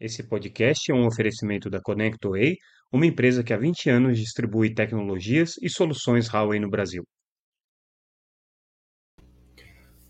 Esse podcast é um oferecimento da ConnectWay, uma empresa que há 20 anos distribui tecnologias e soluções Huawei no Brasil.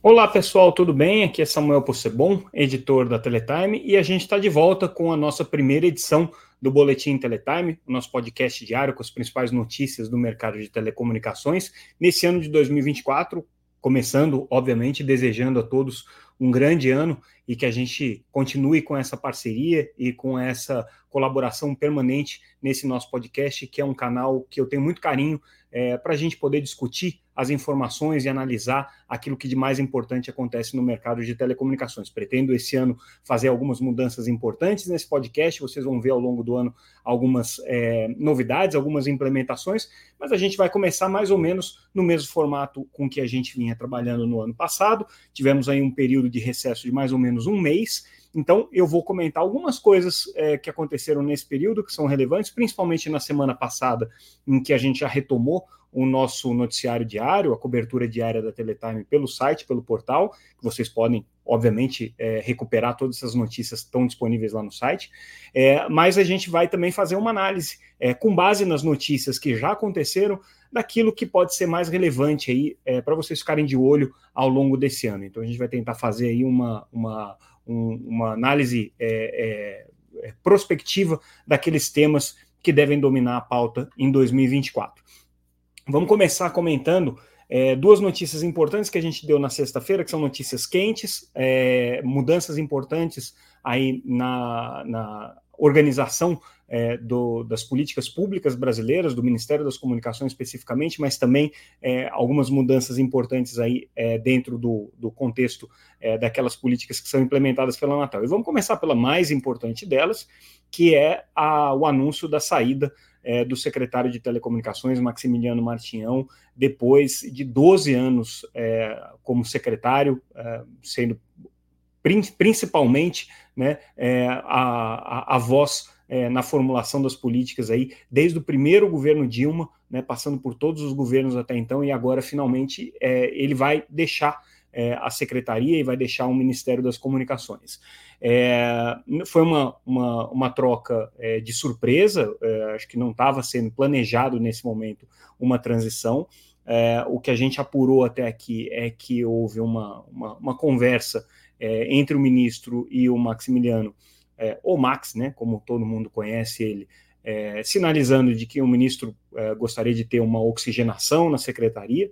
Olá pessoal, tudo bem? Aqui é Samuel Possebon, editor da Teletime, e a gente está de volta com a nossa primeira edição do Boletim Teletime, o nosso podcast diário com as principais notícias do mercado de telecomunicações, nesse ano de 2024, começando, obviamente, desejando a todos um grande ano e que a gente continue com essa parceria e com essa colaboração permanente nesse nosso podcast, que é um canal que eu tenho muito carinho é, para a gente poder discutir as informações e analisar aquilo que de mais importante acontece no mercado de telecomunicações. Pretendo esse ano fazer algumas mudanças importantes nesse podcast, vocês vão ver ao longo do ano algumas é, novidades, algumas implementações, mas a gente vai começar mais ou menos no mesmo formato com que a gente vinha trabalhando no ano passado. Tivemos aí um período de recesso de mais ou menos um mês. Então, eu vou comentar algumas coisas é, que aconteceram nesse período que são relevantes, principalmente na semana passada, em que a gente já retomou o nosso noticiário diário, a cobertura diária da Teletime pelo site, pelo portal, que vocês podem, obviamente, é, recuperar todas essas notícias estão disponíveis lá no site. É, mas a gente vai também fazer uma análise é, com base nas notícias que já aconteceram, daquilo que pode ser mais relevante aí é, para vocês ficarem de olho ao longo desse ano. Então a gente vai tentar fazer aí uma, uma, um, uma análise é, é, prospectiva daqueles temas que devem dominar a pauta em 2024. Vamos começar comentando é, duas notícias importantes que a gente deu na sexta-feira, que são notícias quentes, é, mudanças importantes aí na, na organização é, do, das políticas públicas brasileiras, do Ministério das Comunicações especificamente, mas também é, algumas mudanças importantes aí é, dentro do, do contexto é, daquelas políticas que são implementadas pela Anatel. E vamos começar pela mais importante delas, que é a, o anúncio da saída é, do secretário de Telecomunicações, Maximiliano Martinhão, depois de 12 anos é, como secretário, sendo principalmente né, é, a, a, a, voz é, na formulação das políticas aí, desde o primeiro governo Dilma, né, passando por todos os governos até então, e agora finalmente é, ele vai deixar a secretaria e vai deixar o Ministério das Comunicações. É, foi uma, uma, uma troca é, de surpresa, é, acho que não estava sendo planejado nesse momento uma transição. É, o que a gente apurou até aqui é que houve uma, uma, uma conversa é, entre o ministro e o Maximiliano, é, ou Max, né, como todo mundo conhece ele, sinalizando de que o ministro gostaria de ter uma oxigenação na secretaria.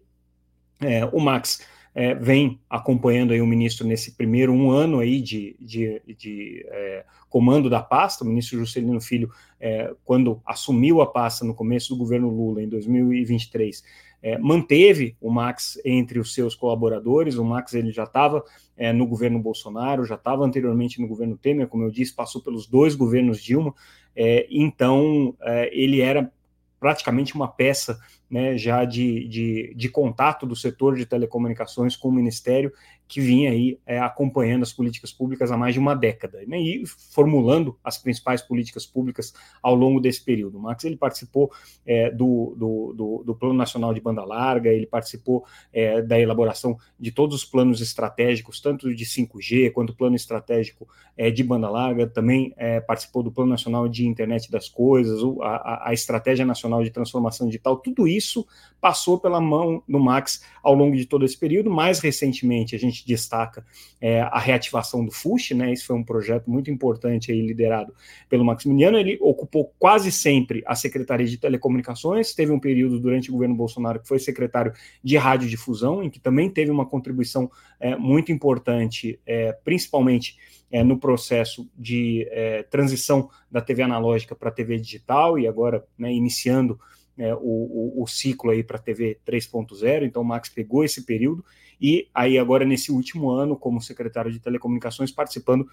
o Max é, vem acompanhando aí o ministro nesse primeiro um ano aí de, de, de é, comando da pasta. O ministro Juscelino Filho, é, quando assumiu a pasta no começo do governo Lula, em 2023, é, manteve o Max entre os seus colaboradores. O Max ele já estava é, no governo Bolsonaro, já estava anteriormente no governo Temer, como eu disse, passou pelos dois governos Dilma. É, então, ele era praticamente uma peça né, já de, de, de, contato do setor de telecomunicações com o Ministério, que vinha aí é, acompanhando as políticas públicas há mais de uma década, né, e formulando as principais políticas públicas ao longo desse período. O Max ele participou é, do, do, do, do, Plano Nacional de Banda Larga, ele participou é, da elaboração de todos os planos estratégicos, tanto de 5G quanto plano estratégico é, de banda larga, também é, participou do Plano Nacional de Internet das Coisas, a, a Estratégia Nacional de Transformação Digital, tudo isso isso passou pela mão do Max ao longo de todo esse período. Mais recentemente, a gente destaca é, a reativação do FUSH, né? Esse foi um projeto muito importante aí, liderado pelo Maximiliano. Ele ocupou quase sempre a Secretaria de Telecomunicações, teve um período durante o governo Bolsonaro que foi secretário de radiodifusão, em que também teve uma contribuição é, muito importante, é, principalmente é, no processo de é, transição da TV analógica para a TV digital e agora né, iniciando é, o, o, o, ciclo aí para a TV 3.0, então o Max pegou esse período e aí agora nesse último ano, como secretário de telecomunicações, participando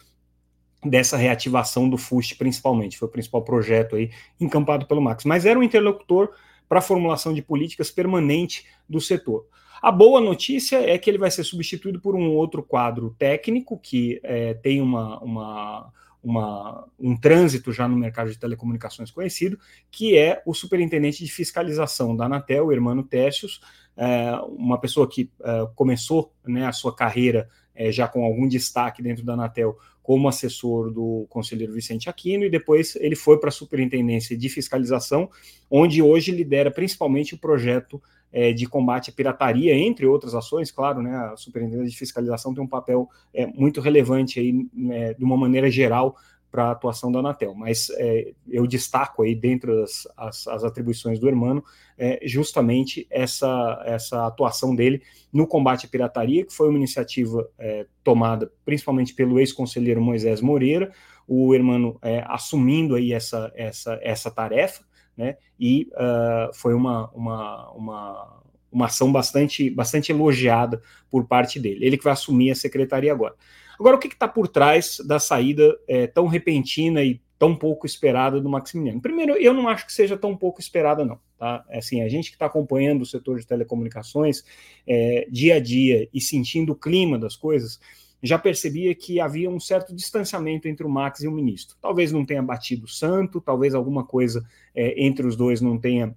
dessa reativação do FUST principalmente, foi o principal projeto aí encampado pelo Max, mas era um interlocutor para a formulação de políticas permanente do setor. A boa notícia é que ele vai ser substituído por um outro quadro técnico que é, tem uma, uma uma, um trânsito já no mercado de telecomunicações conhecido, que é o superintendente de fiscalização da Anatel, o Hermano Tessius, é, uma pessoa que é, começou né, a sua carreira é, já com algum destaque dentro da Anatel como assessor do conselheiro Vicente Aquino, e depois ele foi para a Superintendência de Fiscalização, onde hoje lidera principalmente o projeto é, de combate à pirataria, entre outras ações, claro, né, a Superintendência de Fiscalização tem um papel é, muito relevante aí, é, de uma maneira geral, para a atuação da Anatel, mas é, eu destaco aí dentro das as, as atribuições do Hermano é, justamente essa, essa atuação dele no combate à pirataria, que foi uma iniciativa é, tomada principalmente pelo ex-conselheiro Moisés Moreira, o Hermano é, assumindo aí essa, essa, essa tarefa, né, e uh, foi uma, uma, uma, uma ação bastante, bastante elogiada por parte dele. Ele que vai assumir a secretaria agora. Agora, o que está por trás da saída é, tão repentina e tão pouco esperada do Maximiliano? Primeiro, eu não acho que seja tão pouco esperada, não. Tá? É assim, a gente que está acompanhando o setor de telecomunicações é, dia a dia e sentindo o clima das coisas, já percebia que havia um certo distanciamento entre o Max e o ministro. Talvez não tenha batido santo, talvez alguma coisa é, entre os dois não tenha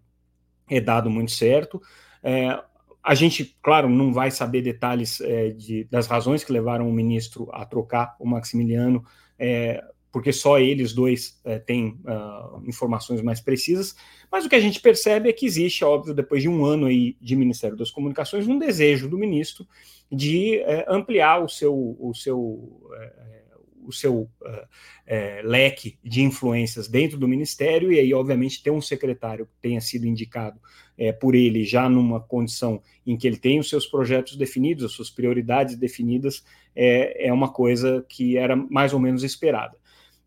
é, dado muito certo. É, a gente, claro, não vai saber detalhes é, de, das razões que levaram o ministro a trocar o Maximiliano, é, porque só eles dois é, têm uh, informações mais precisas, mas o que a gente percebe é que existe, óbvio, depois de um ano aí de Ministério das Comunicações, um desejo do ministro de é, ampliar o seu, o seu é, o seu uh, é, leque de influências dentro do ministério, e aí, obviamente, ter um secretário que tenha sido indicado é, por ele já numa condição em que ele tem os seus projetos definidos, as suas prioridades definidas, é, é uma coisa que era mais ou menos esperada.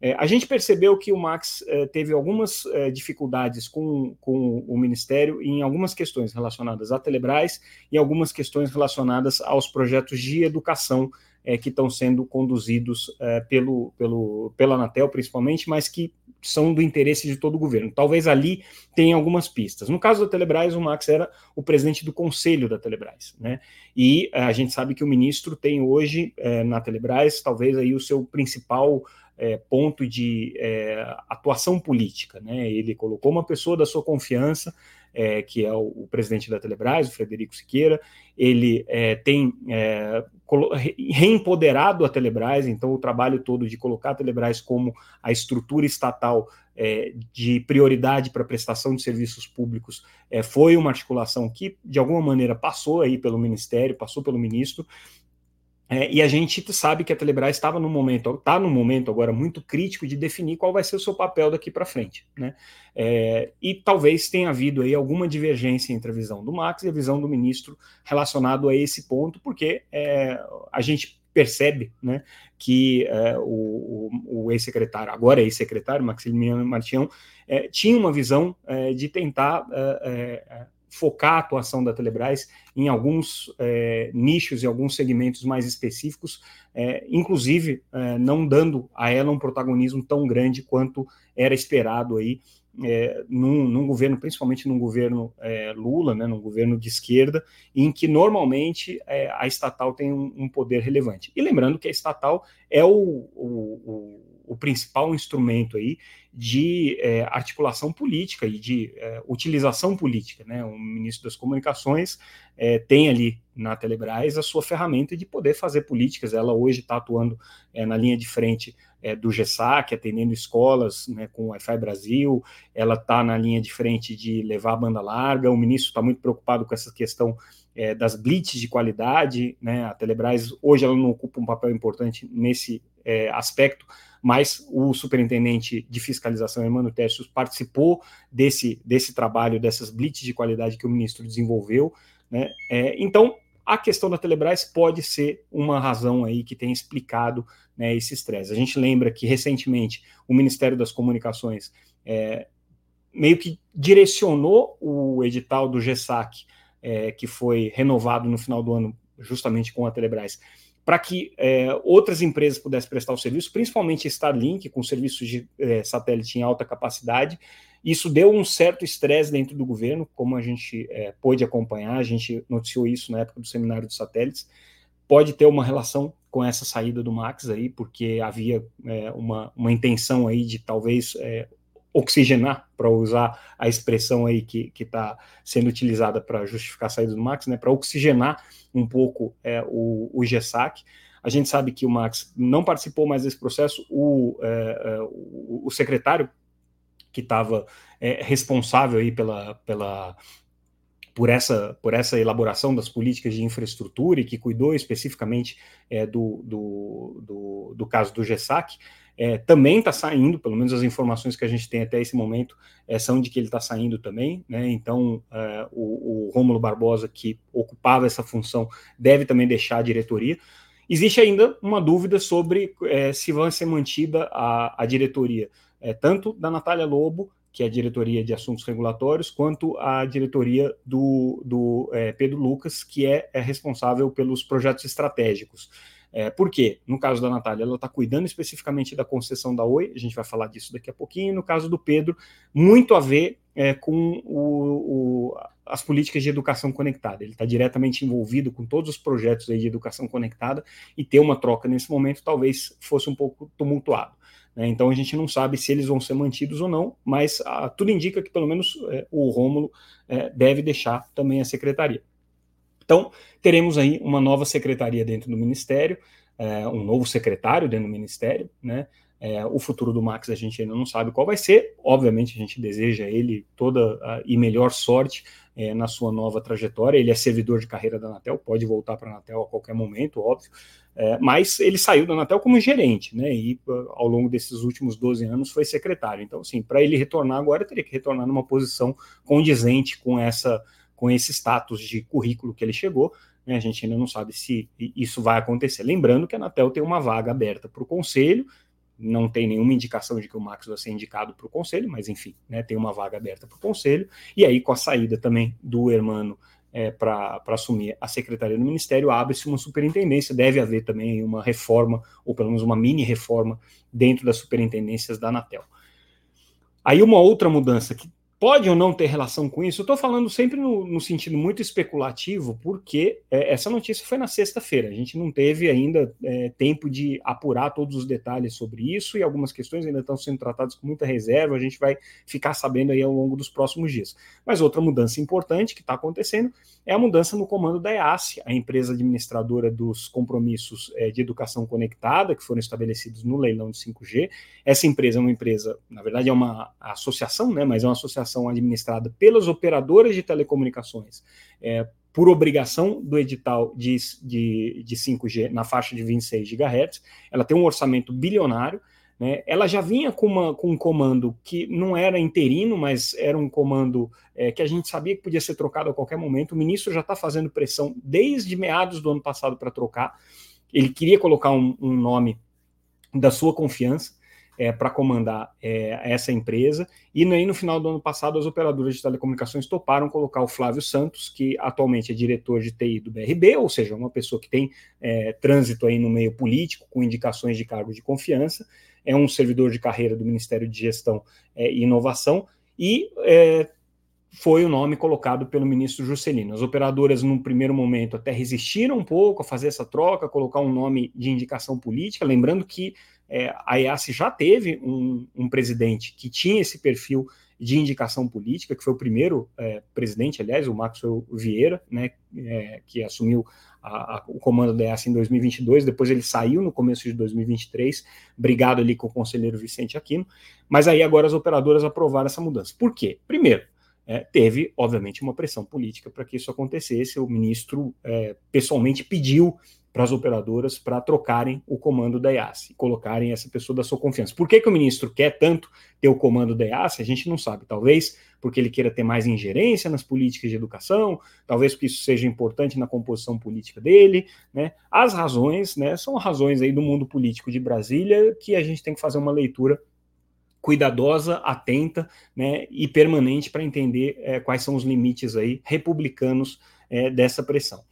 É, a gente percebeu que o Max é, teve algumas é, dificuldades com, com o Ministério em algumas questões relacionadas à Telebrás e algumas questões relacionadas aos projetos de educação é, que estão sendo conduzidos é, pelo, pelo, pela Anatel, principalmente, mas que são do interesse de todo o governo. Talvez ali tenha algumas pistas. No caso da Telebrás, o Max era o presidente do conselho da Telebrás, né? E é, a gente sabe que o ministro tem hoje na Telebrás talvez aí o seu principal é, ponto de é, atuação política, né? Ele colocou uma pessoa da sua confiança é, que é o, o, presidente da Telebrás, o Frederico Siqueira, ele é, tem é, reempoderado a Telebrás, então o trabalho todo de colocar a Telebrás como a estrutura estatal é, de prioridade para prestação de serviços públicos foi uma articulação que, de alguma maneira, passou aí pelo Ministério, passou pelo ministro, é, e a gente sabe que a Telebrás estava no momento, está no momento agora muito crítico de definir qual vai ser o seu papel daqui para frente, né? É, e talvez tenha havido aí alguma divergência entre a visão do Max e a visão do ministro relacionado a esse ponto, porque é, a gente percebe, né, que é, o, o, o ex-secretário, agora ex-secretário Maximiliano Martião, é, tinha uma visão é, de tentar focar a atuação da Telebrás em alguns é, nichos e alguns segmentos mais específicos, é, inclusive é, não dando a ela um protagonismo tão grande quanto era esperado aí é, num, num, governo, principalmente num governo é, Lula, né, num governo de esquerda, em que normalmente é, a estatal tem um, um, poder relevante. E lembrando que a estatal é o, o, o o principal instrumento aí de é, articulação política e de é, utilização política. Né? O ministro das Comunicações é, tem ali na Telebrás a sua ferramenta de poder fazer políticas. Ela hoje está atuando é, na linha de frente é, do GESAC, atendendo escolas né, com o Wi-Fi Brasil, ela está na linha de frente de levar a banda larga, o ministro está muito preocupado com essa questão é, das blitz de qualidade, né? A Telebrás hoje ela não ocupa um papel importante nesse é, aspecto, mas o superintendente de fiscalização, Emmanuel Tercios, participou desse, desse trabalho, dessas blitz de qualidade que o ministro desenvolveu. Né? É, então, a questão da Telebrás pode ser uma razão aí que tem explicado né, esse estresse. A gente lembra que recentemente o Ministério das Comunicações é, meio que direcionou o edital do GESAC, é, que foi renovado no final do ano, justamente com a Telebrás, para que é, outras empresas pudessem prestar o serviço, principalmente Starlink, com serviços de é, satélite em alta capacidade. Isso deu um certo estresse dentro do governo, como a gente é, pôde acompanhar, a gente noticiou isso na época do seminário de satélites. Pode ter uma relação com essa saída do Max aí, porque havia é, uma, uma intenção aí de talvez é, oxigenar, para usar a expressão aí que está sendo utilizada para justificar a saída do Max, né, para oxigenar um pouco é, o, o GESAC. A gente sabe que o Max não participou mais desse processo, o, é, é o, o, secretário que estava é, responsável aí pela, pela, por essa, por essa elaboração das políticas de infraestrutura e que cuidou especificamente é, do, do, do, do, caso do GESAC, é, também está saindo, pelo menos as informações que a gente tem até esse momento é, são de que ele está saindo também, né? Então é, o, o Rômulo Barbosa, que ocupava essa função, deve também deixar a diretoria. Existe ainda uma dúvida sobre é, se vai ser mantida a, a diretoria, é, tanto da Natália Lobo, que é a diretoria de assuntos regulatórios, quanto a diretoria do, do é, Pedro Lucas, que é, é responsável pelos projetos estratégicos. É, por quê? No caso da Natália, ela está cuidando especificamente da concessão da Oi, a gente vai falar disso daqui a pouquinho. No caso do Pedro, muito a ver é, com o, o, as políticas de educação conectada. Ele está diretamente envolvido com todos os projetos de educação conectada e ter uma troca nesse momento talvez fosse um pouco tumultuado. Né? Então a gente não sabe se eles vão ser mantidos ou não, mas ah, tudo indica que pelo menos é, o Rômulo é, deve deixar também a secretaria. Então, teremos aí uma nova secretaria dentro do Ministério, é, um novo secretário dentro do Ministério, né? É, o futuro do Max a gente ainda não sabe qual vai ser. Obviamente, a gente deseja ele toda a, e melhor sorte é, na sua nova trajetória. Ele é servidor de carreira da Anatel, pode voltar para a Anatel a qualquer momento, óbvio. É, mas ele saiu da Anatel como gerente, né? E ao longo desses últimos 12 anos foi secretário. Então, assim, para ele retornar agora, teria que retornar numa posição condizente com essa com esse status de currículo que ele chegou. Né, a gente ainda não sabe se isso vai acontecer. Lembrando que a Anatel tem uma vaga aberta para o conselho, não tem nenhuma indicação de que o Max vai ser indicado para o conselho, mas enfim, né, tem uma vaga aberta para o conselho. E aí, com a saída também do Hermano é, para assumir a secretaria do Ministério, abre-se uma superintendência. Deve haver também uma reforma, ou pelo menos uma mini reforma, dentro das superintendências da Anatel. Aí, uma outra mudança que pode ou não ter relação com isso? Eu estou falando sempre no, no, sentido muito especulativo, porque é, essa notícia foi na sexta-feira. A gente não teve ainda é, tempo de apurar todos os detalhes sobre isso e algumas questões ainda estão sendo tratadas com muita reserva. A gente vai ficar sabendo aí ao longo dos próximos dias. Mas outra mudança importante que está acontecendo é a mudança no comando da EASE, a empresa administradora dos compromissos é, de educação conectada que foram estabelecidos no leilão de 5G. Essa empresa é uma empresa, na verdade, é uma associação, né? Mas é uma associação administrada pelas operadoras de telecomunicações é, por obrigação do edital de, de, de 5G na faixa de 26 GHz, ela tem um orçamento bilionário, né? Ela já vinha com, uma, com um comando que não era interino, mas era um comando é, que a gente sabia que podia ser trocado a qualquer momento. O ministro já está fazendo pressão desde meados do ano passado para trocar. Ele queria colocar um, um nome da sua confiança é, para comandar é, essa empresa. E no final do ano passado, as operadoras de telecomunicações toparam colocar o Flávio Santos, que atualmente é diretor de TI do BRB, ou seja, uma pessoa que tem é, trânsito aí no meio político, com indicações de cargo de confiança, é um servidor de carreira do Ministério de Gestão é, e Inovação, e é, foi o nome colocado pelo ministro Juscelino. As operadoras, num primeiro momento, até resistiram um pouco a fazer essa troca, colocar um nome de indicação política, lembrando que é, a EAS já teve um, um, presidente que tinha esse perfil de indicação política, que foi o primeiro é, presidente, aliás, o Maxwell Vieira, né, é, que assumiu a, a, o comando da EAS em 2022, depois ele saiu no começo de 2023, brigado ali com o conselheiro Vicente Aquino, mas aí agora as operadoras aprovaram essa mudança. Por quê? Primeiro, é, teve, obviamente, uma pressão política para que isso acontecesse. O ministro é, pessoalmente pediu para as operadoras para trocarem o comando da IAS e colocarem essa pessoa da sua confiança. Por que, que o ministro quer tanto ter o comando da IAS? A gente não sabe. Talvez porque ele queira ter mais ingerência nas políticas de educação, talvez porque isso seja importante na composição política dele. Né? As razões né, são razões aí do mundo político de Brasília que a gente tem que fazer uma leitura cuidadosa, atenta né, e permanente para entender é, quais são os limites aí republicanos é, dessa pressão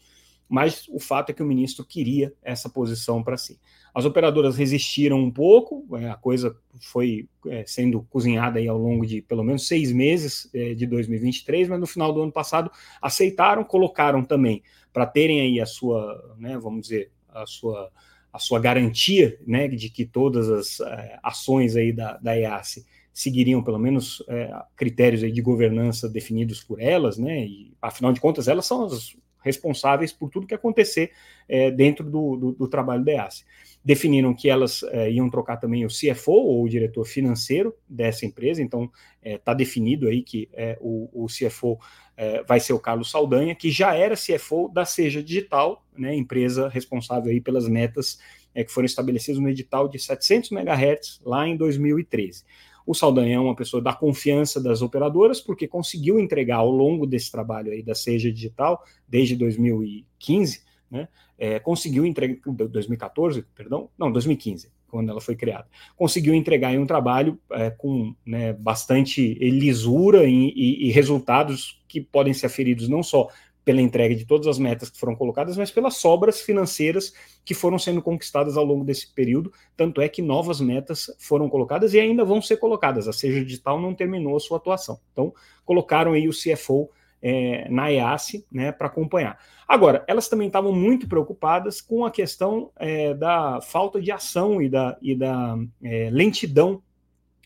mas o fato é que o ministro queria essa posição para si. As operadoras resistiram um pouco, é, a coisa foi é, sendo cozinhada aí ao longo de pelo menos seis meses é, de 2023, mas no final do ano passado aceitaram, colocaram também para terem aí a sua, né, vamos dizer, a sua, a sua garantia né, de que todas as ações aí da, da EASE seguiriam pelo menos é, critérios aí de governança definidos por elas, né? E afinal de contas, elas são as responsáveis por tudo que acontecer é, dentro do, do, do, trabalho da EASE. Definiram que elas é, iam trocar também o CFO, ou o diretor financeiro dessa empresa, então está é, definido aí que é, o, o, CFO é, vai ser o Carlos Saldanha, que já era CFO da Seja Digital, né, empresa responsável aí pelas metas é, que foram estabelecidas no edital de 700 MHz lá em 2013. O Saldanha é uma pessoa da confiança das operadoras, porque conseguiu entregar ao longo desse trabalho aí da Seja Digital, desde 2015, né, é, conseguiu entregar, 2014, perdão, não, 2015, quando ela foi criada, conseguiu entregar um trabalho é, com né, bastante lisura e, e, e resultados que podem ser aferidos não só pela entrega de todas as metas que foram colocadas, mas pelas sobras financeiras que foram sendo conquistadas ao longo desse período. Tanto é que novas metas foram colocadas e ainda vão ser colocadas. A Seja Digital não terminou a sua atuação. Então, colocaram aí o CFO é, na EASE né, para acompanhar. Agora, elas também estavam muito preocupadas com a questão é, da falta de ação e da, e da é, lentidão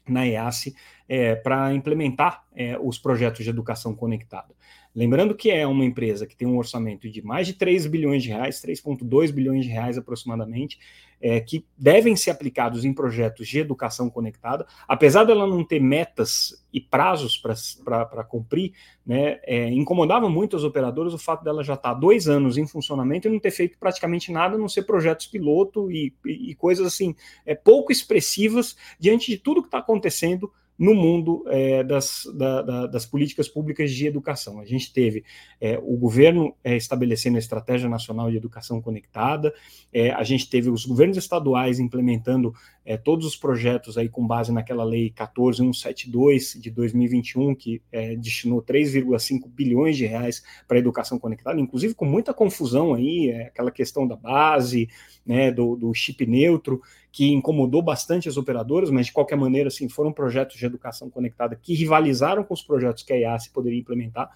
na EASE é, para implementar é, os projetos de educação conectada. Lembrando que é uma empresa que tem um orçamento de mais de 3 bilhões de reais, 3,2 bilhões de reais aproximadamente, é, que devem ser aplicados em projetos de educação conectada, apesar dela não ter metas e prazos para cumprir, né, é, incomodava muito os operadores o fato dela já estar tá dois anos em funcionamento e não ter feito praticamente nada, a não ser projetos piloto e, e, e coisas assim é, pouco expressivas diante de tudo que está acontecendo no mundo é, das, da, da, das políticas públicas de educação. A gente teve é, o governo é, estabelecendo a Estratégia Nacional de Educação Conectada, é, a gente teve os governos estaduais implementando é, todos os projetos aí com base naquela lei 14172 de 2021, que é, destinou 3,5 bilhões de reais para a educação conectada, inclusive com muita confusão aí, aquela questão da base, né, do, do chip neutro, que incomodou bastante as operadoras, mas de qualquer maneira, assim, foram projetos de educação conectada que rivalizaram com os projetos que a IAS poderia implementar.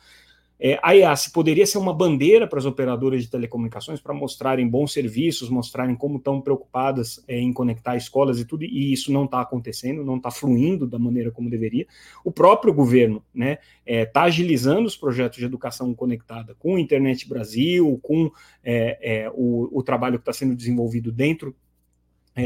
É, a IAS poderia ser uma bandeira para as operadoras de telecomunicações para mostrarem bons serviços, mostrarem como estão preocupadas é, em conectar escolas e tudo, e isso não está acontecendo, não está fluindo da maneira como deveria. O próprio governo está né, é, tá agilizando os projetos de educação conectada com a Internet Brasil, com é, é, o, o trabalho que está sendo desenvolvido dentro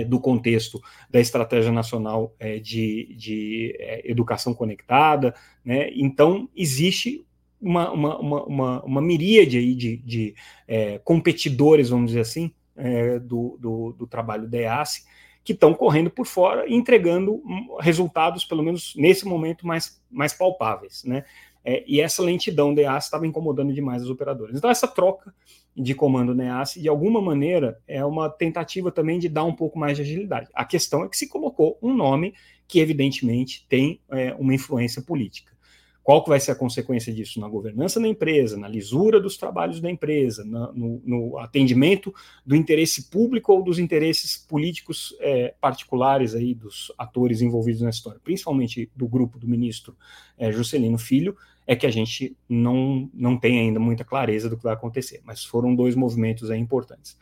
do contexto da Estratégia Nacional é, de, de é, Educação Conectada. Né? Então, existe uma, uma, uma, uma, miríade aí de, de é, competidores, vamos dizer assim, é, do, do, do, trabalho da EASE, que estão correndo por fora e entregando resultados, pelo menos nesse momento, mais, mais palpáveis. Né? É, e essa lentidão da EASE estava incomodando demais os operadores. Então, essa troca de comando na EASE, de alguma maneira, é uma tentativa também de dar um pouco mais de agilidade. A questão é que se colocou um nome que, evidentemente, tem é, uma influência política. Qual que vai ser a consequência disso na governança da empresa, na lisura dos trabalhos da empresa, na, no, no, atendimento do interesse público ou dos interesses políticos é, particulares aí dos atores envolvidos na história, principalmente do grupo do ministro é, Juscelino Filho, é que a gente não, não tem ainda muita clareza do que vai acontecer, mas foram dois movimentos importantes.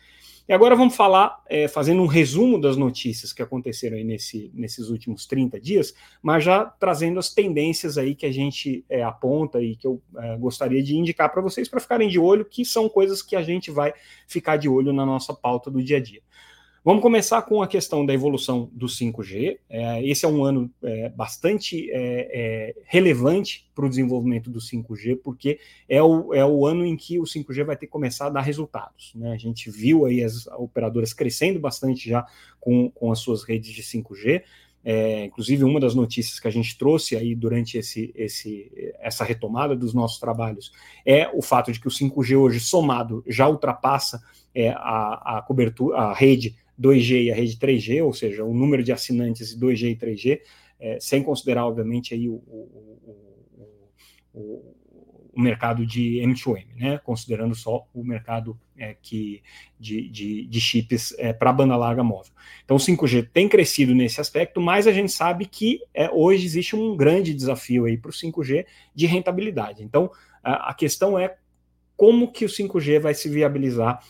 E agora vamos falar, é, fazendo um resumo das notícias que aconteceram nesse, nesses últimos 30 dias, mas já trazendo as tendências aí que a gente é, aponta e que eu é, gostaria de indicar para vocês para ficarem de olho, que são coisas que a gente vai ficar de olho na nossa pauta do dia a dia. Vamos começar com a questão da evolução do 5G. É, esse é um ano é, bastante é, é relevante para o desenvolvimento do 5G, porque é o, é o ano em que o 5G vai ter que começar a dar resultados. Né? A gente viu aí as operadoras crescendo bastante já com, com as suas redes de 5G. É, inclusive, uma das notícias que a gente trouxe aí durante esse, esse, essa retomada dos nossos trabalhos é o fato de que o 5G hoje, somado, já ultrapassa é, a, a cobertura, a rede 2G e a rede 3G, ou seja, o número de assinantes 2G e 3G, é, sem considerar, obviamente, aí o, o, o, o, mercado de M2M, né? considerando só o mercado é, que, de, de, de chips é, para banda larga móvel. Então, o 5G tem crescido nesse aspecto, mas a gente sabe que é, hoje existe um grande desafio aí para o 5G de rentabilidade. Então, a, a questão é como que o 5G vai se viabilizar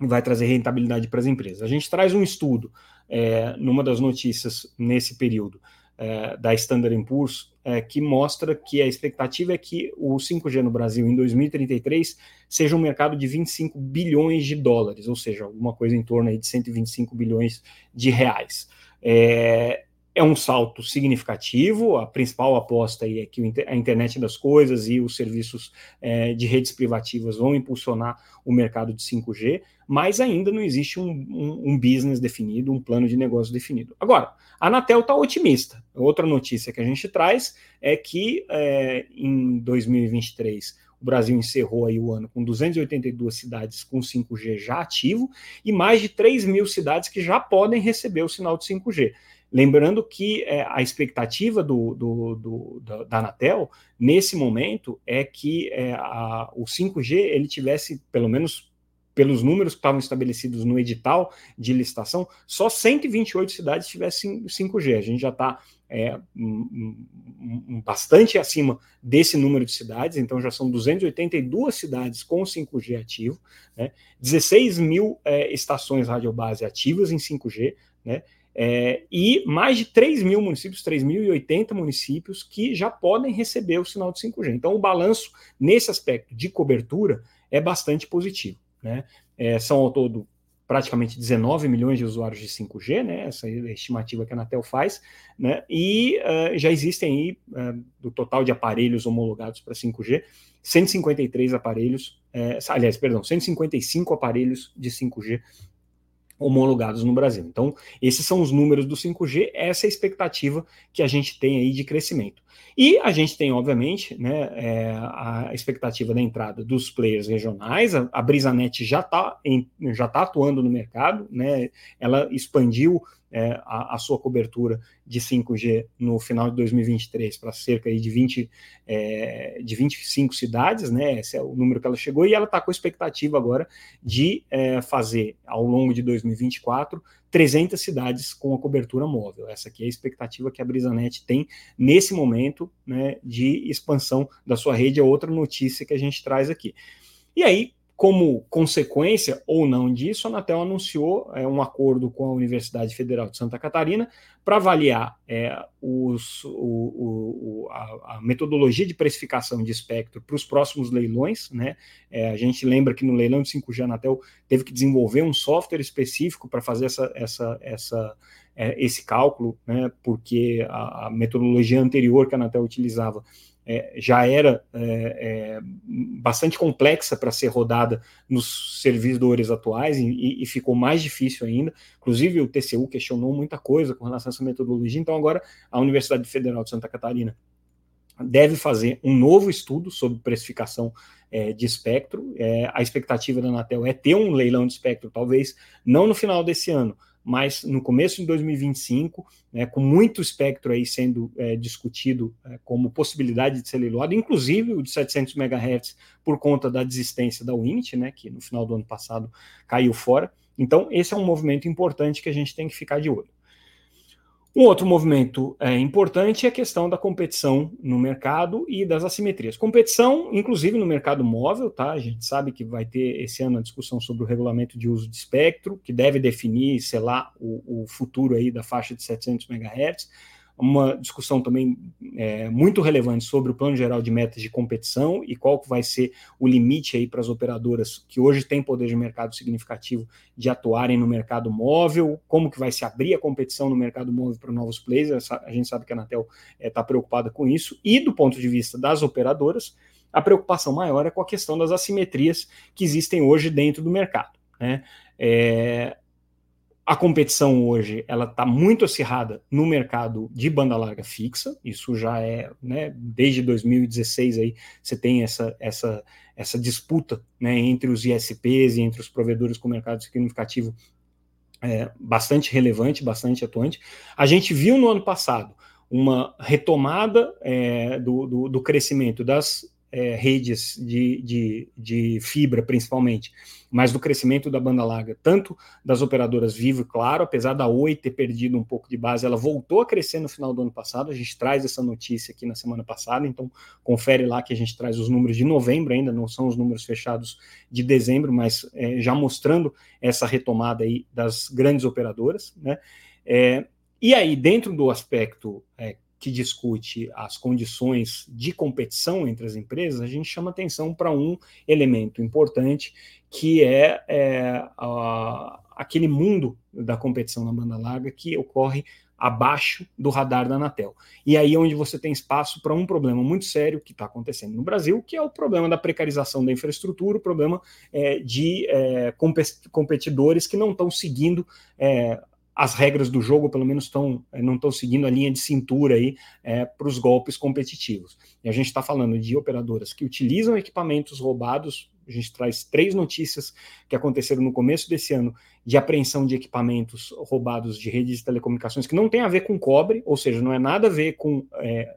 vai trazer rentabilidade para as empresas. A gente traz um estudo é, numa das notícias nesse período é, da Standard Poor's, é, que mostra que a expectativa é que o 5G no Brasil em 2033 seja um mercado de 25 bilhões de dólares, ou seja, alguma coisa em torno aí de 125 bilhões de reais. É, é um salto significativo. A principal aposta aí é que a internet das coisas e os serviços é, de redes privativas vão impulsionar o mercado de 5G, mas ainda não existe um, um, um business definido, um plano de negócio definido. Agora, a Anatel está otimista. Outra notícia que a gente traz é que é, em 2023 o Brasil encerrou aí o ano com 282 cidades com 5G já ativo e mais de 3 mil cidades que já podem receber o sinal de 5G. Lembrando que é, a expectativa do, do, do, da, da Anatel, nesse momento, é que é, a, o 5G ele tivesse, pelo menos pelos números que estavam estabelecidos no edital de licitação, só 128 cidades tivessem 5G. A gente já está é, bastante acima desse número de cidades, então já são 282 cidades com 5G ativo, né, 16 mil é, estações radiobase ativas em 5G, né, é, e mais de 3 mil municípios, 3.080 municípios que já podem receber o sinal de 5G. Então, o balanço nesse aspecto de cobertura é bastante positivo. Né? É, são ao todo praticamente 19 milhões de usuários de 5G, né? essa é a estimativa que a Anatel faz, né? e uh, já existem aí, uh, do total de aparelhos homologados para 5G, 153 aparelhos, é, aliás, perdão, 155 aparelhos de 5G homologados no Brasil. Então, esses são os números do 5G, essa é a expectativa que a gente tem aí de crescimento. E a gente tem, obviamente, né, é, a expectativa da entrada dos players regionais, a, a BrisaNet já está tá atuando no mercado, né, ela expandiu é, a, a, sua cobertura de 5G no final de 2023 para cerca de, 20, é, de 25 cidades, né? Esse é o número que ela chegou, e ela está com expectativa agora de é, fazer, ao longo de 2024, 300 cidades com a cobertura móvel. Essa aqui é a expectativa que a BrisaNet tem nesse momento né, de expansão da sua rede, é outra notícia que a gente traz aqui. E aí, como consequência ou não disso, a Anatel anunciou é, um acordo com a Universidade Federal de Santa Catarina para avaliar é, os, o, o, a, a, metodologia de precificação de espectro para os próximos leilões. Né? É, a gente lembra que no leilão de 5G a Anatel teve que desenvolver um software específico para fazer essa, essa, essa, é, esse cálculo, né? porque a, a metodologia anterior que a Anatel utilizava é, já era é, é, bastante complexa para ser rodada nos servidores atuais e, e, ficou mais difícil ainda. Inclusive, o TCU questionou muita coisa com relação a essa metodologia. Então, agora, a Universidade Federal de Santa Catarina deve fazer um novo estudo sobre precificação é, de espectro. É, a expectativa da Anatel é ter um leilão de espectro, talvez não no final desse ano, mas no começo de 2025, né, com muito espectro aí sendo é, discutido é, como possibilidade de leiloado, inclusive o de 700 MHz por conta da desistência da Winit, né, que no final do ano passado caiu fora. Então, esse é um movimento importante que a gente tem que ficar de olho. Um outro movimento é, importante é a questão da competição no mercado e das assimetrias. Competição, inclusive no mercado móvel, tá? A gente sabe que vai ter esse ano a discussão sobre o regulamento de uso de espectro, que deve definir, sei lá, o, o futuro aí da faixa de 700 MHz uma discussão também é, muito relevante sobre o plano geral de metas de competição e qual vai ser o limite aí para as operadoras que hoje têm poder de mercado significativo de atuarem no mercado móvel, como que vai se abrir a competição no mercado móvel para novos players, a gente sabe que a Anatel está é, tá preocupada com isso, e do ponto de vista das operadoras, a preocupação maior é com a questão das assimetrias que existem hoje dentro do mercado. Né? É, a competição hoje ela está muito acirrada no mercado de banda larga fixa. Isso já é, né, desde 2016 aí você tem essa essa essa disputa, né, entre os ISPs e entre os provedores com mercado significativo é, bastante relevante, bastante atuante. A gente viu no ano passado uma retomada é, do, do, do, crescimento das é, redes de, de, de, fibra, principalmente, mas do crescimento da banda larga, tanto das operadoras Vivo Claro, apesar da Oi ter perdido um pouco de base, ela voltou a crescer no final do ano passado. A gente traz essa notícia aqui na semana passada, então confere lá que a gente traz os números de novembro, ainda não são os números fechados de dezembro, mas é, já mostrando essa retomada aí das grandes operadoras, né? É, e aí, dentro do aspecto é, que discute as condições de competição entre as empresas, a gente chama atenção para um elemento importante, que é, é a, aquele mundo da competição na banda larga que ocorre abaixo do radar da Anatel. E aí é onde você tem espaço para um problema muito sério que está acontecendo no Brasil, que é o problema da precarização da infraestrutura, o problema é, de é, competidores que não estão seguindo é, as regras do jogo, pelo menos estão é, não estão seguindo a linha de cintura aí é, para os golpes competitivos. E a gente está falando de operadoras que utilizam equipamentos roubados a gente traz três notícias que aconteceram no começo desse ano de apreensão de equipamentos roubados de redes de telecomunicações que não tem a ver com cobre, ou seja, não é nada a ver com é,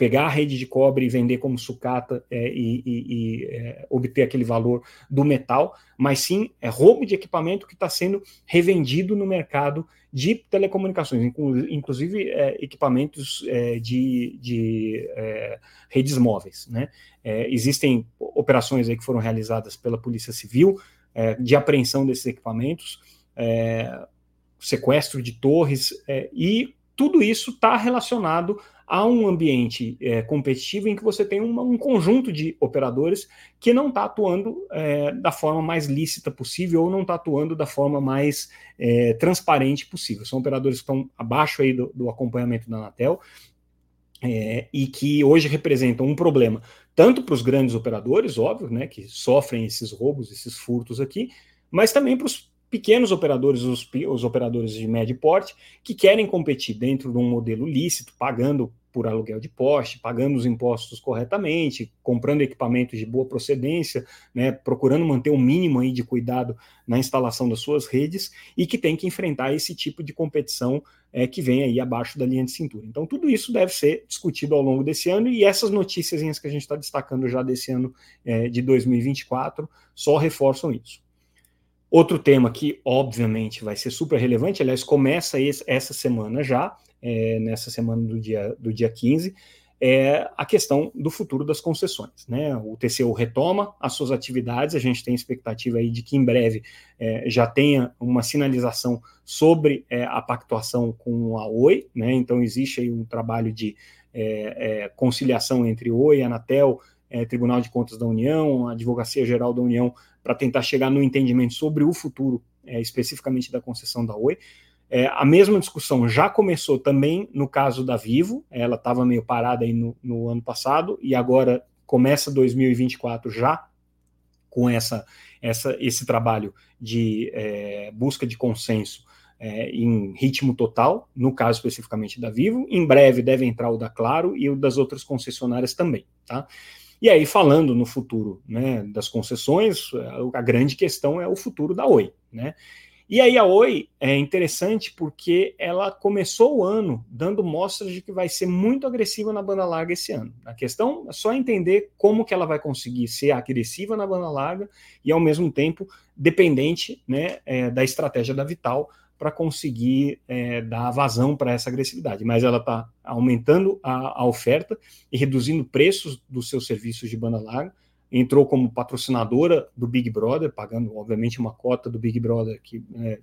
pegar a rede de cobre e vender como sucata é, e, e, e é, obter aquele valor do metal, mas sim é roubo de equipamento que está sendo revendido no mercado de telecomunicações, inclusive é, equipamentos é, de, de é, redes móveis. Né? É, existem operações aí que foram realizadas pela Polícia Civil de apreensão desses equipamentos, sequestro de torres e tudo isso está relacionado a um ambiente é, competitivo em que você tem uma, um conjunto de operadores que não está atuando é, da forma mais lícita possível ou não está atuando da forma mais é, transparente possível. São operadores que estão abaixo aí do, do acompanhamento da Anatel e que hoje representam um problema tanto para os grandes operadores, óbvio, né, que sofrem esses roubos, esses furtos aqui, mas também para os pequenos operadores, os, os, operadores de médio porte, que querem competir dentro de um modelo lícito, pagando por aluguel de poste, pagando os impostos corretamente, comprando equipamentos de boa procedência, né, procurando manter um mínimo aí de cuidado na instalação das suas redes e que tem que enfrentar esse tipo de competição é, que vem aí abaixo da linha de cintura. Então, tudo isso deve ser discutido ao longo desse ano e essas notícias que a gente está destacando já desse ano é, de 2024 só reforçam isso. Outro tema que, obviamente, vai ser super relevante, aliás, começa esse, essa semana já, é, nessa semana do dia, do dia 15, é a questão do futuro das concessões. Né? O TCU retoma as suas atividades, a gente tem expectativa aí de que em breve é, já tenha uma sinalização sobre é, a pactuação com a Oi, né? então existe aí um trabalho de é, é conciliação entre Oi Anatel, é, Tribunal de Contas da União, a Advocacia Geral da União, para tentar chegar no entendimento sobre o futuro, é, especificamente da concessão da Oi. É, a mesma discussão já começou também no caso da Vivo, ela estava meio parada aí no, no, ano passado, e agora começa 2024 já com essa, essa, esse trabalho de é, busca de consenso é, em ritmo total, no caso especificamente da Vivo. Em breve deve entrar o da Claro e o das outras concessionárias também. Tá? E aí, falando no futuro né, das concessões, a grande questão é o futuro da Oi. Né? E aí a Oi é interessante porque ela começou o ano dando mostras de que vai ser muito agressiva na banda larga esse ano. A questão é só entender como que ela vai conseguir ser agressiva na banda larga e ao mesmo tempo dependente né, é, da estratégia da Vital para conseguir é, dar vazão para essa agressividade. Mas ela está aumentando a, a oferta e reduzindo preços dos seus serviços de banda larga entrou como patrocinadora do Big Brother, pagando, obviamente, uma cota do Big Brother, que é,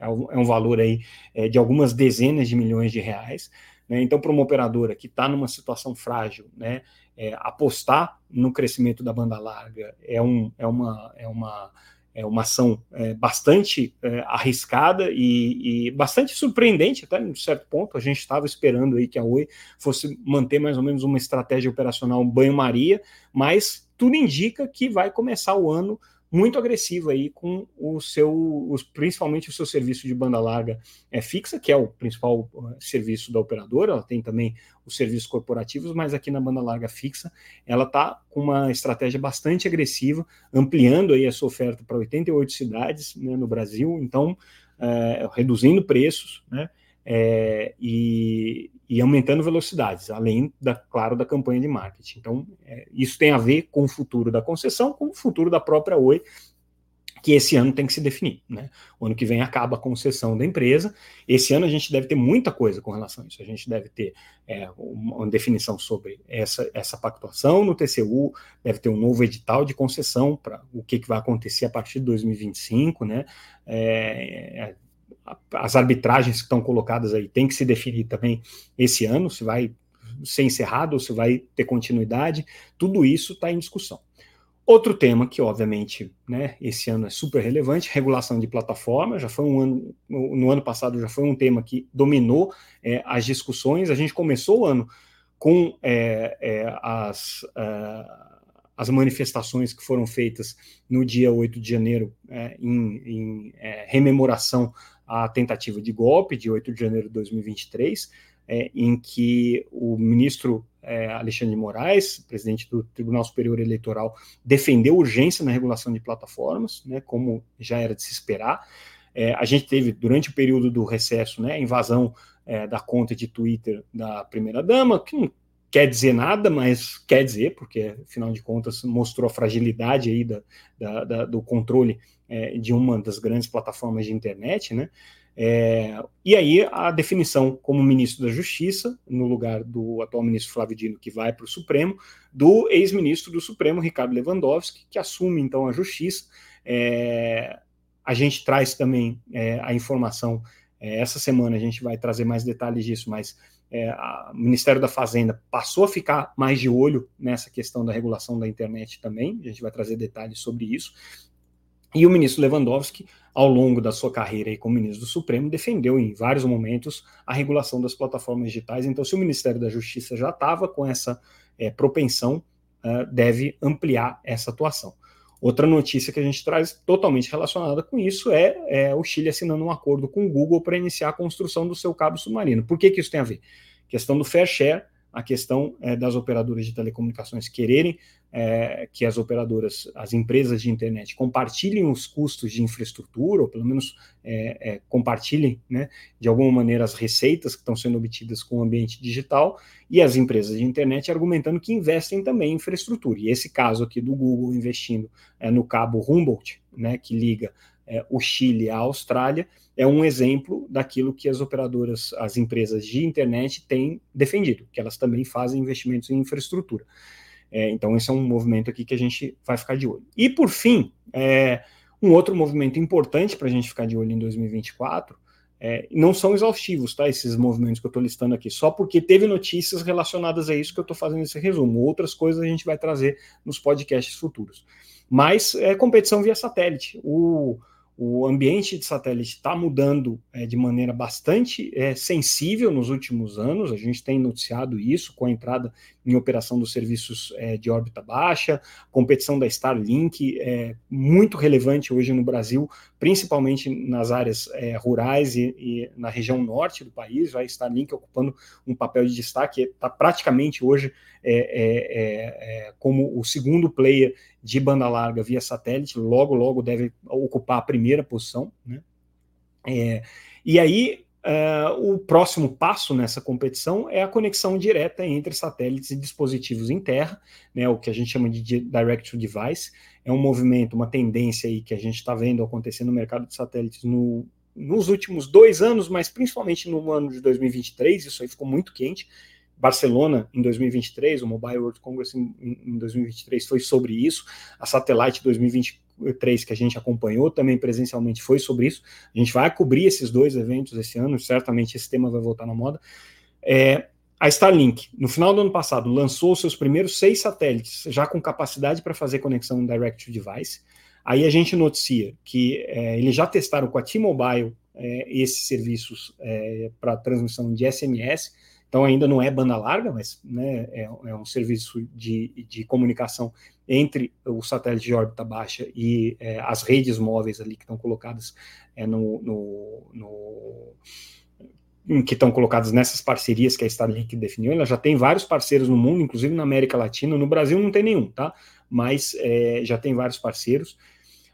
é um valor aí é, de algumas dezenas de milhões de reais. Né? Então, para uma operadora que está numa situação frágil, né, é, apostar no crescimento da banda larga é, um, é, uma, é, uma, é uma ação é, bastante é, arriscada e, e, bastante surpreendente, até em certo ponto. A gente estava esperando aí que a Oi fosse manter mais ou menos uma estratégia operacional banho-maria, mas tudo indica que vai começar o ano muito agressivo aí com o seu, os, principalmente o seu serviço de banda larga é, fixa, que é o principal uh, serviço da operadora, ela tem também os serviços corporativos, mas aqui na banda larga fixa, ela está com uma estratégia bastante agressiva, ampliando aí a sua oferta para 88 cidades né, no Brasil, então é, reduzindo preços, né, é, e, e, aumentando velocidades, além, da, claro, da campanha de marketing. Então, é, isso tem a ver com o futuro da concessão, com o futuro da própria Oi, que esse ano tem que se definir. Né? O ano que vem acaba a concessão da empresa. Esse ano a gente deve ter muita coisa com relação a isso. A gente deve ter é, uma definição sobre essa, essa pactuação no TCU, deve ter um novo edital de concessão para o que, que vai acontecer a partir de 2025, né? É, as arbitragens que estão colocadas aí tem que se definir também esse ano, se vai ser encerrado ou se vai ter continuidade, tudo isso está em discussão. Outro tema que, obviamente, né, esse ano é super relevante, regulação de plataforma, já foi um ano, no ano passado já foi um tema que dominou é, as discussões, a gente começou o ano com é, é, as, é, as manifestações que foram feitas no dia 8 de janeiro é, em, em é, rememoração à tentativa de golpe de 8 de janeiro de 2023, em que o ministro é, Alexandre de Moraes, presidente do Tribunal Superior Eleitoral, defendeu urgência na regulação de plataformas, né, como já era de se esperar. É, a gente teve, durante o período do recesso, né, a invasão é, da conta de Twitter da primeira-dama, que não quer dizer nada, mas quer dizer, porque, afinal de contas, mostrou a fragilidade aí da, da, da do controle é, de uma das grandes plataformas de internet, né? É, e aí a definição como ministro da Justiça, no lugar do atual ministro Flávio Dino, que vai para o Supremo, do ex-ministro do Supremo, Ricardo Lewandowski, que assume então a Justiça. É, a gente traz também é, a informação, é, essa semana a gente vai trazer mais detalhes disso, mas é, o Ministério da Fazenda passou a ficar mais de olho nessa questão da regulação da internet também, a gente vai trazer detalhes sobre isso. E o ministro Lewandowski, ao longo da sua carreira como ministro do Supremo, defendeu em vários momentos a regulação das plataformas digitais. Então, se o Ministério da Justiça já estava com essa é, propensão, uh, deve ampliar essa atuação. Outra notícia que a gente traz totalmente relacionada com isso é, é o Chile assinando um acordo com o Google para iniciar a construção do seu cabo submarino. Por que, que isso tem a ver? Questão do fair share, a questão é, das operadoras de telecomunicações quererem é, que as operadoras, as empresas de internet compartilhem os custos de infraestrutura, ou pelo menos é, é, compartilhem, né, de alguma maneira, as receitas que estão sendo obtidas com o ambiente digital, e as empresas de internet argumentando que investem também em infraestrutura. E esse caso aqui do Google investindo é, no cabo Humboldt, né, que liga é, o Chile à Austrália, é um exemplo daquilo que as operadoras, as empresas de internet têm defendido, que elas também fazem investimentos em infraestrutura. É, então, esse é um movimento aqui que a gente vai ficar de olho. E, por fim, é, um outro movimento importante para a gente ficar de olho em 2024, é, não são exaustivos, tá? Esses movimentos que eu estou listando aqui, só porque teve notícias relacionadas a isso que eu estou fazendo esse resumo. Outras coisas a gente vai trazer nos podcasts futuros. Mas é competição via satélite. O, o ambiente de satélite está mudando é, de maneira bastante é, sensível nos últimos anos. A gente tem noticiado isso com a entrada em operação dos serviços é, de órbita baixa, competição da Starlink é muito relevante hoje no Brasil, principalmente nas áreas é, rurais e, e, na região norte do país. A Starlink ocupando um papel de destaque, está praticamente hoje é, é, é, como o segundo player de banda larga via satélite, logo, logo deve ocupar a primeira posição. Né? E aí, uh, o próximo passo nessa competição é a conexão direta entre satélites e dispositivos em terra, né, o que a gente chama de Direct to Device. É um movimento, uma tendência aí que a gente está vendo acontecer no mercado de satélites no, nos últimos dois anos, mas principalmente no ano de 2023, isso aí ficou muito quente. Barcelona em 2023, o Mobile World Congress em, em 2023 foi sobre isso, a Satellite 2023 que a gente acompanhou também presencialmente foi sobre isso. A gente vai cobrir esses dois eventos esse ano, certamente esse tema vai voltar na moda. É, a Starlink, no final do ano passado, lançou seus primeiros seis satélites, já com capacidade para fazer conexão direct to device. Aí a gente noticia que é, eles já testaram com a T-Mobile é, esses serviços é, para transmissão de SMS então ainda não é banda larga, mas né, é, é, um serviço de, de comunicação entre o satélite de órbita baixa e é, as redes móveis ali que estão colocadas é, no, no, no que estão colocadas nessas parcerias que a Starlink definiu, ela já tem vários parceiros no mundo, inclusive na América Latina, no Brasil não tem nenhum, tá? Mas é, já tem vários parceiros.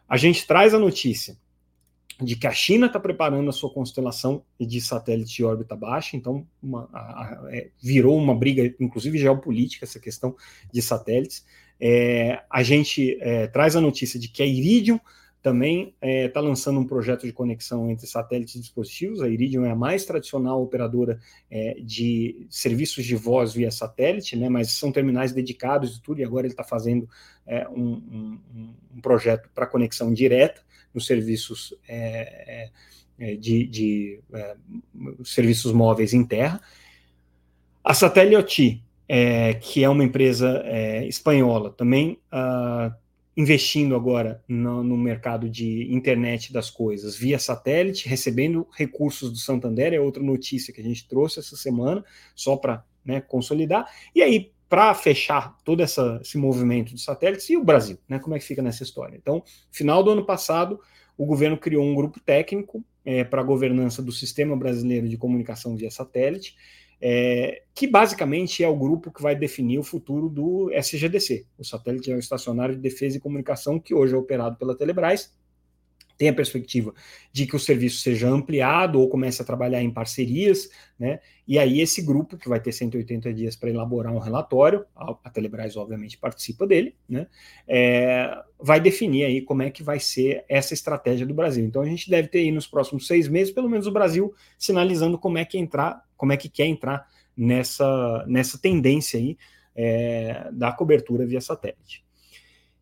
A gente traz a notícia de que a China está preparando a sua constelação de satélites de órbita baixa, então uma, a, a, é, virou uma briga, inclusive geopolítica, essa questão de satélites. É, a gente é, traz a notícia de que a Iridium também está é, lançando um projeto de conexão entre satélites e dispositivos. A Iridium é a mais tradicional operadora é, de serviços de voz via satélite, né, mas são terminais dedicados e tudo, e agora ele está fazendo é, um, um, um projeto para conexão direta nos serviços é, é, de, de é, serviços móveis em terra. A Satellite, é, que é uma empresa espanhola, também uh, investindo agora no, no, mercado de internet das coisas via satélite, recebendo recursos do Santander, é outra notícia que a gente trouxe essa semana, só para né, consolidar. E aí, para fechar todo essa, esse movimento de satélites, e o Brasil, né, como é que fica nessa história? Então, final do ano passado, o governo criou um grupo técnico é, para a governança do Sistema Brasileiro de Comunicação via Satélite, é, que basicamente é o grupo que vai definir o futuro do SGDC, o Satélite Geoestacionário de Defesa e Comunicação, que hoje é operado pela Telebrás, tem a perspectiva de que o serviço seja ampliado ou comece a trabalhar em parcerias, né? E aí esse grupo, que vai ter 180 dias para elaborar um relatório, a, Telebrás obviamente participa dele, né? É, vai definir aí como é que vai ser essa estratégia do Brasil. Então a gente deve ter aí nos próximos seis meses, pelo menos o Brasil, sinalizando como é que entrar, como é que quer entrar nessa, nessa tendência aí é, da cobertura via satélite.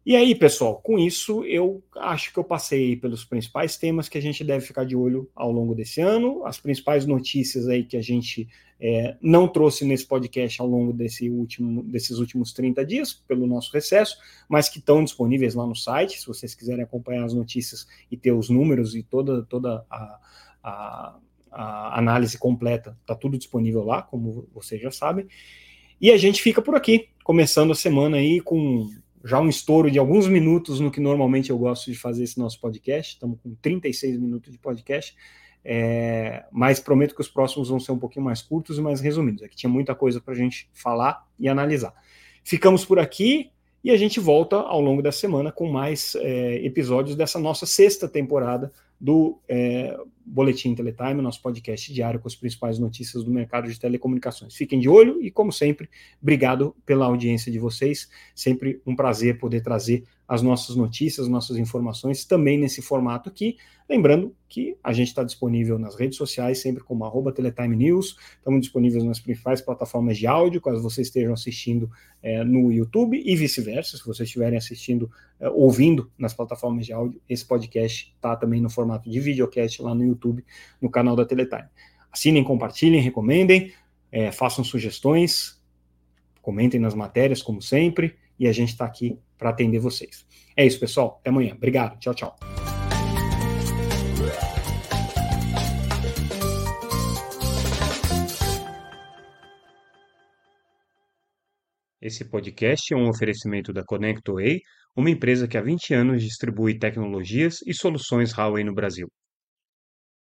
E aí, pessoal, com isso eu acho que eu passei pelos principais temas que a gente deve ficar de olho ao longo desse ano, as principais notícias aí que a gente é, não trouxe nesse podcast ao longo desse último, desses últimos 30 dias, pelo nosso recesso, mas que estão disponíveis lá no site, se vocês quiserem acompanhar as notícias e ter os números e toda, toda a, a, a análise completa, está tudo disponível lá, como vocês já sabem. E a gente fica por aqui, começando a semana aí com já um estouro de alguns minutos no que normalmente eu gosto de fazer esse nosso podcast. Estamos com 36 minutos de podcast. É, mas prometo que os próximos vão ser um pouquinho mais curtos e mais resumidos. Aqui tinha muita coisa para a gente falar e analisar. Ficamos por aqui e a gente volta ao longo da semana com mais é, episódios dessa nossa sexta temporada do é, Boletim Teletime, nosso podcast diário com as principais notícias do mercado de telecomunicações. Fiquem de olho e, como sempre, obrigado pela audiência de vocês. Sempre um prazer poder trazer as nossas notícias, nossas informações também nesse formato aqui. Lembrando que a gente está disponível nas redes sociais, sempre como arroba Teletime News, estamos disponíveis nas principais plataformas de áudio, caso vocês estejam assistindo é, no YouTube e vice-versa, se vocês estiverem assistindo, é, ouvindo nas plataformas de áudio, esse podcast está também no formato de videocast lá no YouTube, no canal da Teletime. Assinem, compartilhem, recomendem, é, façam sugestões, comentem nas matérias, como sempre, e a gente está aqui para atender vocês. É isso, pessoal. Até amanhã. Obrigado. Tchau, tchau. Esse podcast é um oferecimento da ConnectWay, uma empresa que há 20 anos distribui tecnologias e soluções Huawei no Brasil.